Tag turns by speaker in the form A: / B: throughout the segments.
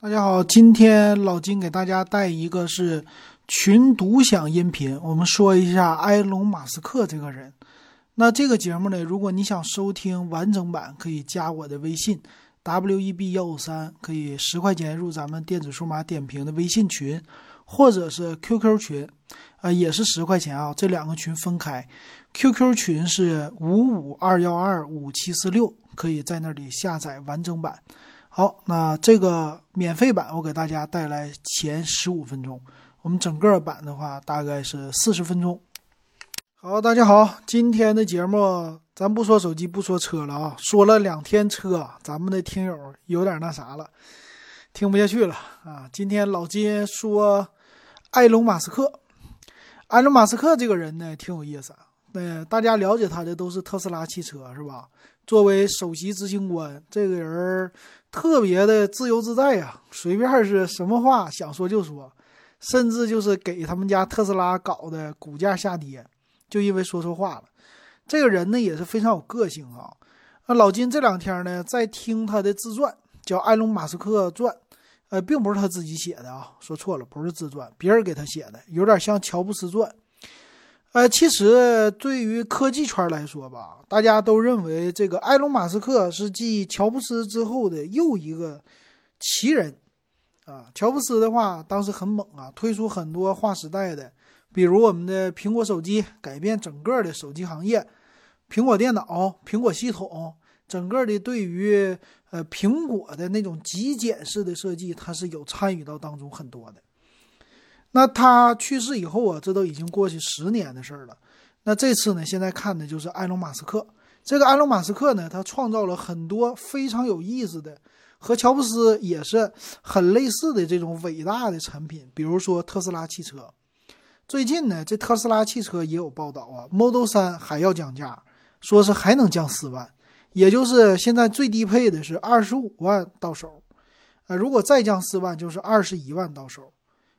A: 大家好，今天老金给大家带一个是群独享音频，我们说一下埃隆·马斯克这个人。那这个节目呢，如果你想收听完整版，可以加我的微信 w e b 幺五三，可以十块钱入咱们电子数码点评的微信群，或者是 QQ 群，呃，也是十块钱啊。这两个群分开，QQ 群是五五二幺二五七四六，可以在那里下载完整版。好，那这个免费版我给大家带来前十五分钟，我们整个版的话大概是四十分钟。好，大家好，今天的节目咱不说手机，不说车了啊，说了两天车，咱们的听友有点那啥了，听不下去了啊。今天老金说埃隆·马斯克，埃隆·马斯克这个人呢挺有意思，那大家了解他的都是特斯拉汽车是吧？作为首席执行官，这个人。特别的自由自在呀，随便是什么话想说就说，甚至就是给他们家特斯拉搞的股价下跌，就因为说错话了。这个人呢也是非常有个性啊。那老金这两天呢在听他的自传，叫《埃隆·马斯克传》，呃，并不是他自己写的啊，说错了，不是自传，别人给他写的，有点像乔布斯传。呃，其实对于科技圈来说吧，大家都认为这个埃隆·马斯克是继乔布斯之后的又一个奇人啊。乔布斯的话当时很猛啊，推出很多划时代的，比如我们的苹果手机，改变整个的手机行业；苹果电脑、苹果系统，整个的对于呃苹果的那种极简式的设计，他是有参与到当中很多的。那他去世以后啊，这都已经过去十年的事儿了。那这次呢，现在看的就是埃隆·马斯克。这个埃隆·马斯克呢，他创造了很多非常有意思的，和乔布斯也是很类似的这种伟大的产品。比如说特斯拉汽车。最近呢，这特斯拉汽车也有报道啊，Model 3还要降价，说是还能降四万，也就是现在最低配的是二十五万到手，呃，如果再降四万，就是二十一万到手。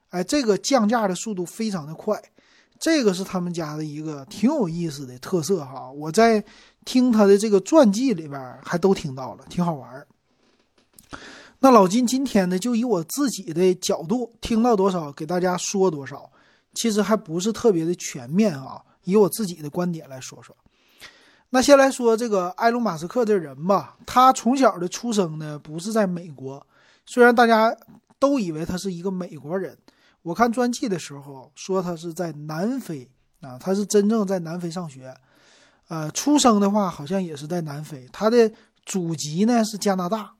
A: 哎，这个降价的速度非常的快，这个是他们家的一个挺有意思的特色哈。我在听他的这个传记里边还都听到了，挺好玩那老金今天呢，就以我自己的角度听到多少给大家说多少，其实还不是特别的全面啊。以我自己的观点来说说。那先来说这个埃隆·马斯克这人吧，他从小的出生呢不是在美国，虽然大家都以为他是一个美国人。我看传记的时候说他是在南非啊，他是真正在南非上学，呃，出生的话好像也是在南非。他的祖籍呢是加拿大，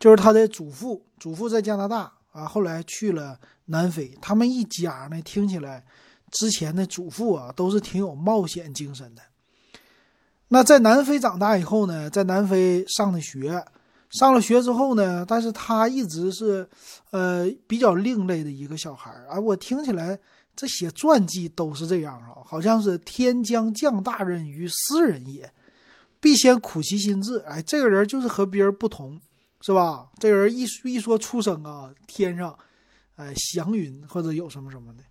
A: 就是他的祖父，祖父在加拿大啊，后来去了南非。他们一家呢听起来，之前的祖父啊都是挺有冒险精神的。那在南非长大以后呢，在南非上的学。上了学之后呢，但是他一直是，呃，比较另类的一个小孩儿啊。我听起来这写传记都是这样啊，好像是天将降大任于斯人也，必先苦其心志。哎，这个人就是和别人不同，是吧？这个人一一说出生啊，天上，哎，祥云或者有什么什么的，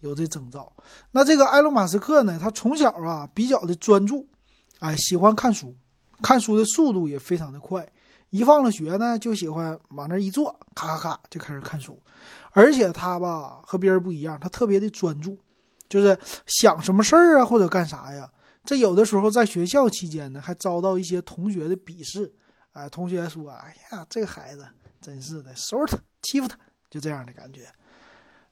A: 有这征兆。那这个埃隆·马斯克呢，他从小啊比较的专注，哎，喜欢看书，看书的速度也非常的快。一放了学呢，就喜欢往那一坐，咔咔咔就开始看书，而且他吧和别人不一样，他特别的专注，就是想什么事儿啊或者干啥呀。这有的时候在学校期间呢，还遭到一些同学的鄙视，哎，同学说：“哎呀，这个孩子真是的，收拾他，欺负他，就这样的感觉。”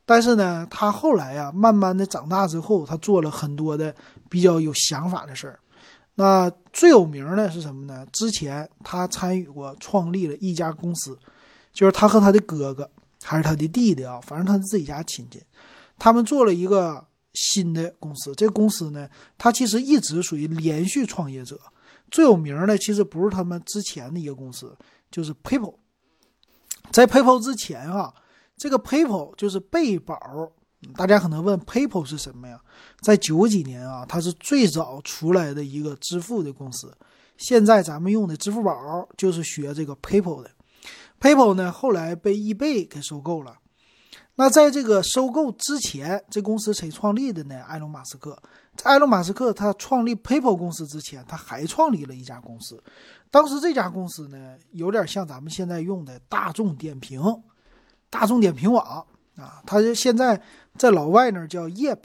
A: 但是呢，他后来呀，慢慢的长大之后，他做了很多的比较有想法的事儿。那最有名的是什么呢？之前他参与过创立了一家公司，就是他和他的哥哥还是他的弟弟啊，反正他是自己家亲戚，他们做了一个新的公司。这个公司呢，他其实一直属于连续创业者。最有名的其实不是他们之前的一个公司，就是 PayPal。在 PayPal 之前啊，这个 PayPal 就是贝宝。大家可能问，PayPal 是什么呀？在九几年啊，它是最早出来的一个支付的公司。现在咱们用的支付宝就是学这个 PayPal 的。PayPal 呢，后来被易贝给收购了。那在这个收购之前，这公司谁创立的呢？埃隆·马斯克。在埃隆·马斯克他创立 PayPal 公司之前，他还创立了一家公司。当时这家公司呢，有点像咱们现在用的大众点评。大众点评网啊，它现在在老外那儿叫 Yep。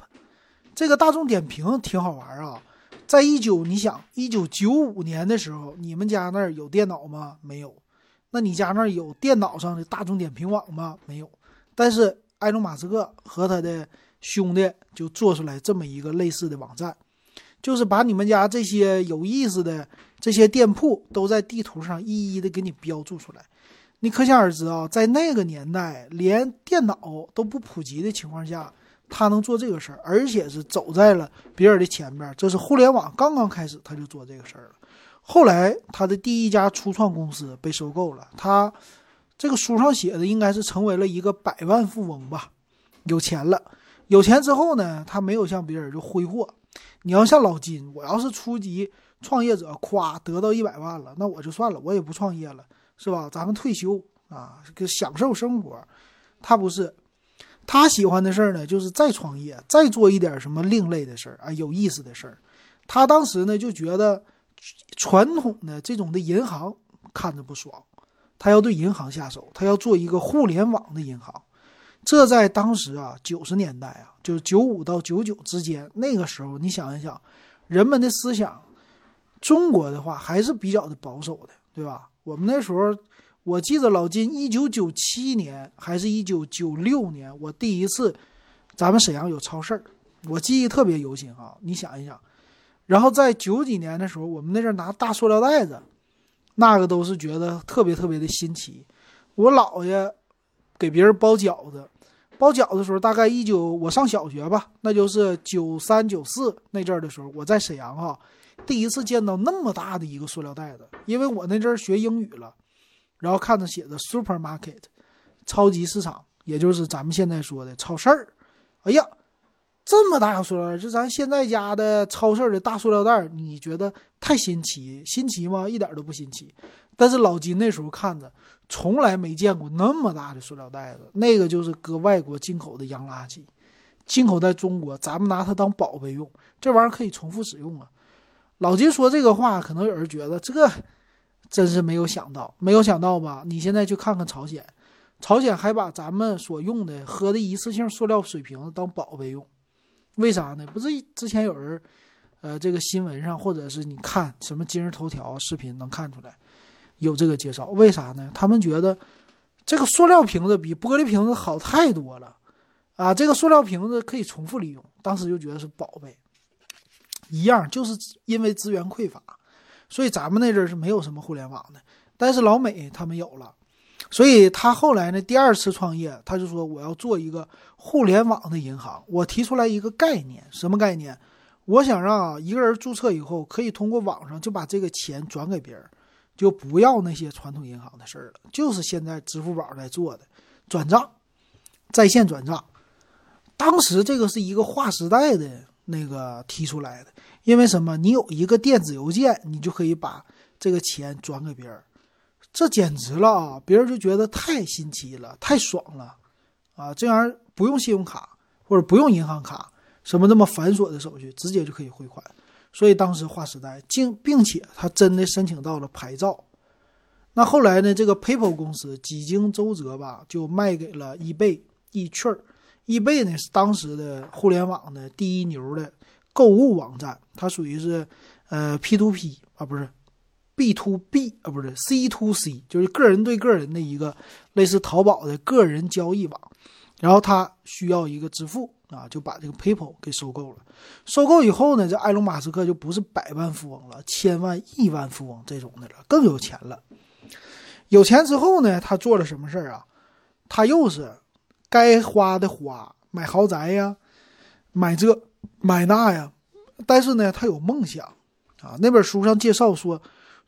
A: 这个大众点评挺好玩啊，在一九，你想一九九五年的时候，你们家那儿有电脑吗？没有。那你家那儿有电脑上的大众点评网吗？没有。但是埃隆·马斯克和他的兄弟就做出来这么一个类似的网站，就是把你们家这些有意思的这些店铺都在地图上一一的给你标注出来。你可想而知啊，在那个年代，连电脑都不普及的情况下，他能做这个事儿，而且是走在了别人的前边。这是互联网刚刚开始，他就做这个事儿了。后来，他的第一家初创公司被收购了。他这个书上写的应该是成为了一个百万富翁吧，有钱了。有钱之后呢，他没有像别人就挥霍。你要像老金，我要是初级创业者，咵得到一百万了，那我就算了，我也不创业了，是吧？咱们退休啊，个享受生活。他不是，他喜欢的事儿呢，就是再创业，再做一点什么另类的事儿啊，有意思的事儿。他当时呢就觉得。传统的这种的银行看着不爽，他要对银行下手，他要做一个互联网的银行。这在当时啊，九十年代啊，就是九五到九九之间，那个时候你想一想，人们的思想，中国的话还是比较的保守的，对吧？我们那时候，我记得老金一九九七年还是一九九六年，我第一次咱们沈阳有超市儿我记忆特别犹新啊。你想一想。然后在九几年的时候，我们那阵拿大塑料袋子，那个都是觉得特别特别的新奇。我姥爷给别人包饺子，包饺子的时候，大概一九我上小学吧，那就是九三九四那阵儿的时候，我在沈阳哈，第一次见到那么大的一个塑料袋子，因为我那阵儿学英语了，然后看着写着 supermarket，超级市场，也就是咱们现在说的超市儿。哎呀！这么大个塑料袋，就咱现在家的超市的大塑料袋，你觉得太新奇？新奇吗？一点都不新奇。但是老金那时候看着，从来没见过那么大的塑料袋子，那个就是搁外国进口的洋垃圾，进口在中国，咱们拿它当宝贝用，这玩意儿可以重复使用啊。老金说这个话，可能有人觉得这真是没有想到，没有想到吧？你现在去看看朝鲜，朝鲜还把咱们所用的喝的一次性塑料水瓶子当宝贝用。为啥呢？不是之前有人，呃，这个新闻上或者是你看什么今日头条视频能看出来，有这个介绍。为啥呢？他们觉得这个塑料瓶子比玻璃瓶子好太多了，啊，这个塑料瓶子可以重复利用，当时就觉得是宝贝。一样，就是因为资源匮乏，所以咱们那阵是没有什么互联网的，但是老美他们有了。所以他后来呢，第二次创业，他就说我要做一个互联网的银行。我提出来一个概念，什么概念？我想让一个人注册以后，可以通过网上就把这个钱转给别人，就不要那些传统银行的事儿了，就是现在支付宝在做的转账，在线转账。当时这个是一个划时代的那个提出来的，因为什么？你有一个电子邮件，你就可以把这个钱转给别人。这简直了啊！别人就觉得太新奇了，太爽了，啊，这样不用信用卡或者不用银行卡，什么那么繁琐的手续，直接就可以汇款。所以当时划时代，竟并且他真的申请到了牌照。那后来呢？这个 PayPal 公司几经周折吧，就卖给了易贝、易趣儿。易贝呢是当时的互联网的第一牛的购物网站，它属于是呃 P to P 啊，不是。B to B 啊，不是 C to C，就是个人对个人的一个类似淘宝的个人交易网。然后他需要一个支付啊，就把这个 PayPal 给收购了。收购以后呢，这埃隆·马斯克就不是百万富翁了，千万亿万富翁这种的了，更有钱了。有钱之后呢，他做了什么事儿啊？他又是该花的花，买豪宅呀，买这买那呀。但是呢，他有梦想啊。那本书上介绍说。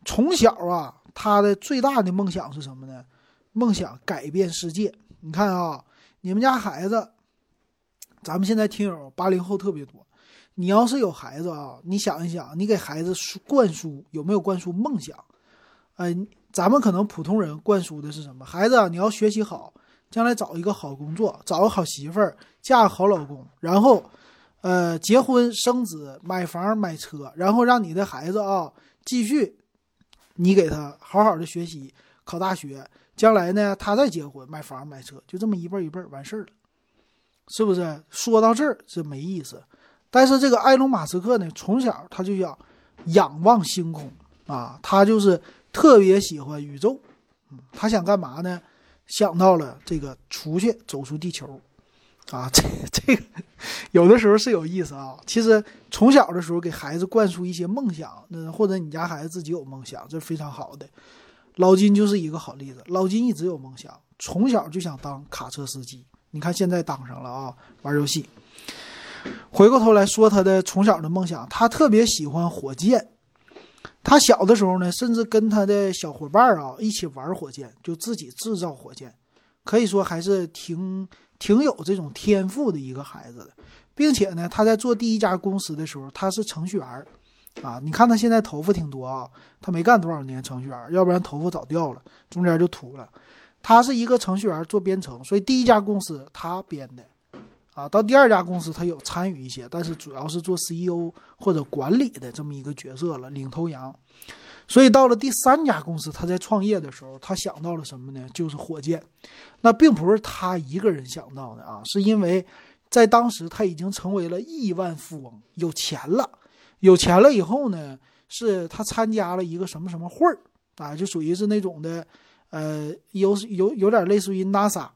A: 从小啊，他的最大的梦想是什么呢？梦想改变世界。你看啊，你们家孩子，咱们现在听友八零后特别多。你要是有孩子啊，你想一想，你给孩子灌输有没有灌输梦想？嗯，咱们可能普通人灌输的是什么？孩子，你要学习好，将来找一个好工作，找个好媳妇儿，嫁个好老公，然后，呃，结婚生子，买房买车，然后让你的孩子啊继续。你给他好好的学习，考大学，将来呢，他再结婚买房买车，就这么一辈一辈完事儿了，是不是？说到这儿是没意思，但是这个埃隆·马斯克呢，从小他就想仰望星空啊，他就是特别喜欢宇宙，他想干嘛呢？想到了这个出去走出地球，啊，这这个有的时候是有意思啊。其实从小的时候给孩子灌输一些梦想，那或者你家孩子自己有梦想，这是非常好的。老金就是一个好例子。老金一直有梦想，从小就想当卡车司机。你看现在当上了啊，玩游戏。回过头来说他的从小的梦想，他特别喜欢火箭。他小的时候呢，甚至跟他的小伙伴啊一起玩火箭，就自己制造火箭，可以说还是挺挺有这种天赋的一个孩子的。并且呢，他在做第一家公司的时候，他是程序员啊。你看他现在头发挺多啊，他没干多少年程序员，要不然头发早掉了，中间就秃了。他是一个程序员做编程，所以第一家公司他编的。啊，到第二家公司他有参与一些，但是主要是做 CEO 或者管理的这么一个角色了，领头羊。所以到了第三家公司，他在创业的时候，他想到了什么呢？就是火箭。那并不是他一个人想到的啊，是因为在当时他已经成为了亿万富翁，有钱了。有钱了以后呢，是他参加了一个什么什么会儿啊，就属于是那种的，呃，有有有点类似于 NASA。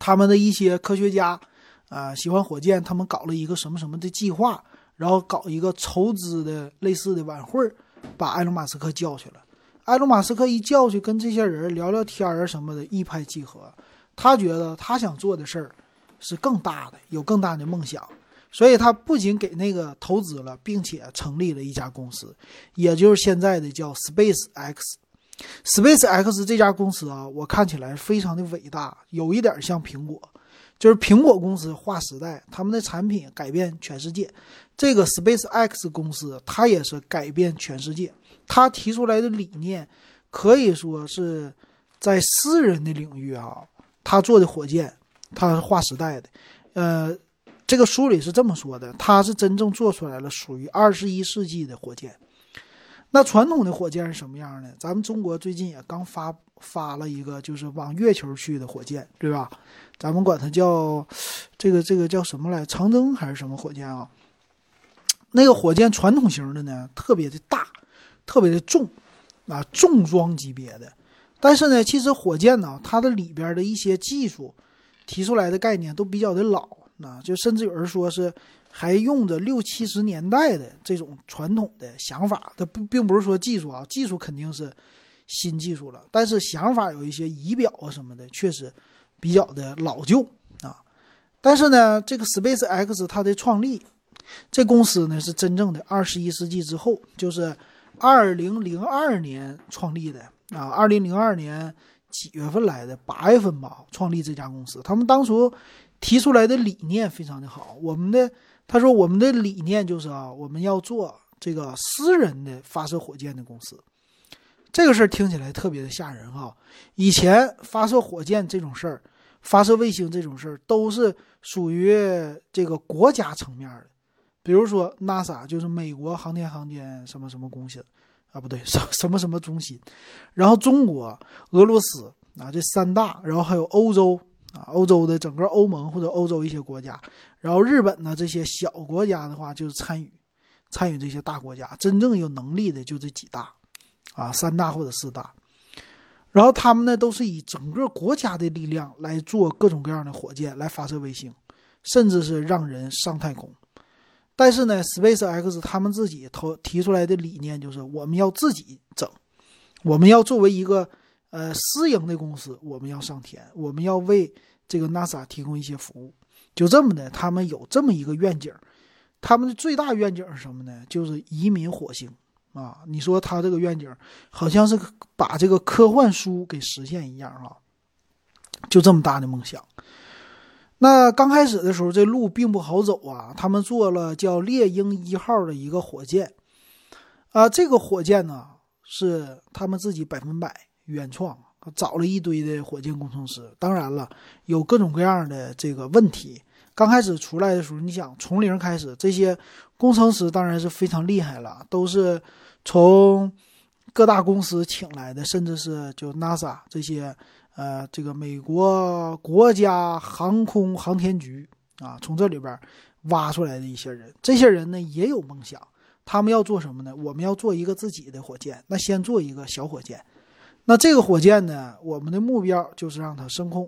A: 他们的一些科学家，啊，喜欢火箭，他们搞了一个什么什么的计划，然后搞一个筹资的类似的晚会把埃隆·马斯克叫去了。埃隆·马斯克一叫去，跟这些人聊聊天儿什么的，一拍即合。他觉得他想做的事儿是更大的，有更大的梦想，所以他不仅给那个投资了，并且成立了一家公司，也就是现在的叫 Space X。Space X 这家公司啊，我看起来非常的伟大，有一点像苹果，就是苹果公司划时代，他们的产品改变全世界。这个 Space X 公司，它也是改变全世界。它提出来的理念，可以说是在私人的领域啊，他做的火箭，他是划时代的。呃，这个书里是这么说的，他是真正做出来了属于二十一世纪的火箭。那传统的火箭是什么样的？咱们中国最近也刚发发了一个，就是往月球去的火箭，对吧？咱们管它叫这个这个叫什么来？长征还是什么火箭啊？那个火箭传统型的呢，特别的大，特别的重，啊，重装级别的。但是呢，其实火箭呢，它的里边的一些技术提出来的概念都比较的老，那就甚至有人说是。还用着六七十年代的这种传统的想法，它并并不是说技术啊，技术肯定是新技术了，但是想法有一些仪表啊什么的，确实比较的老旧啊。但是呢，这个 Space X 它的创立，这公司呢是真正的二十一世纪之后，就是二零零二年创立的啊，二零零二年几月份来的？八月份吧，创立这家公司。他们当初提出来的理念非常的好，我们的。他说：“我们的理念就是啊，我们要做这个私人的发射火箭的公司。这个事儿听起来特别的吓人哈。以前发射火箭这种事儿，发射卫星这种事儿，都是属于这个国家层面的，比如说 NASA 就是美国航天航天什么什么公司啊，不对，什什么什么中心，然后中国、俄罗斯啊这三大，然后还有欧洲。”啊，欧洲的整个欧盟或者欧洲一些国家，然后日本呢这些小国家的话就是参与，参与这些大国家，真正有能力的就这几大，啊三大或者四大，然后他们呢都是以整个国家的力量来做各种各样的火箭来发射卫星，甚至是让人上太空。但是呢，Space X 他们自己投提出来的理念就是我们要自己整，我们要作为一个。呃，私营的公司，我们要上天，我们要为这个 NASA 提供一些服务，就这么的，他们有这么一个愿景，他们的最大愿景是什么呢？就是移民火星啊！你说他这个愿景，好像是把这个科幻书给实现一样啊！就这么大的梦想。那刚开始的时候，这路并不好走啊。他们做了叫猎鹰一号的一个火箭，啊，这个火箭呢是他们自己百分百。原创找了一堆的火箭工程师，当然了，有各种各样的这个问题。刚开始出来的时候，你想从零开始，这些工程师当然是非常厉害了，都是从各大公司请来的，甚至是就 NASA 这些，呃，这个美国国家航空航天局啊，从这里边挖出来的一些人，这些人呢也有梦想，他们要做什么呢？我们要做一个自己的火箭，那先做一个小火箭，那这个火箭呢，我们的目标就是让它升空。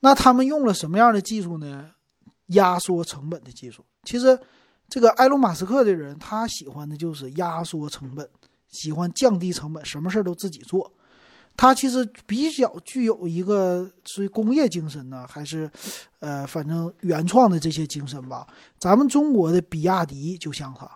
A: 那他们用了什么样的技术呢？压缩成本的技术。其实，这个埃隆·马斯克的人，他喜欢的就是压缩成本，喜欢降低成本，什么事都自己做。他其实比较具有一个属于工业精神呢，还是，呃，反正原创的这些精神吧。咱们中国的比亚迪就像他，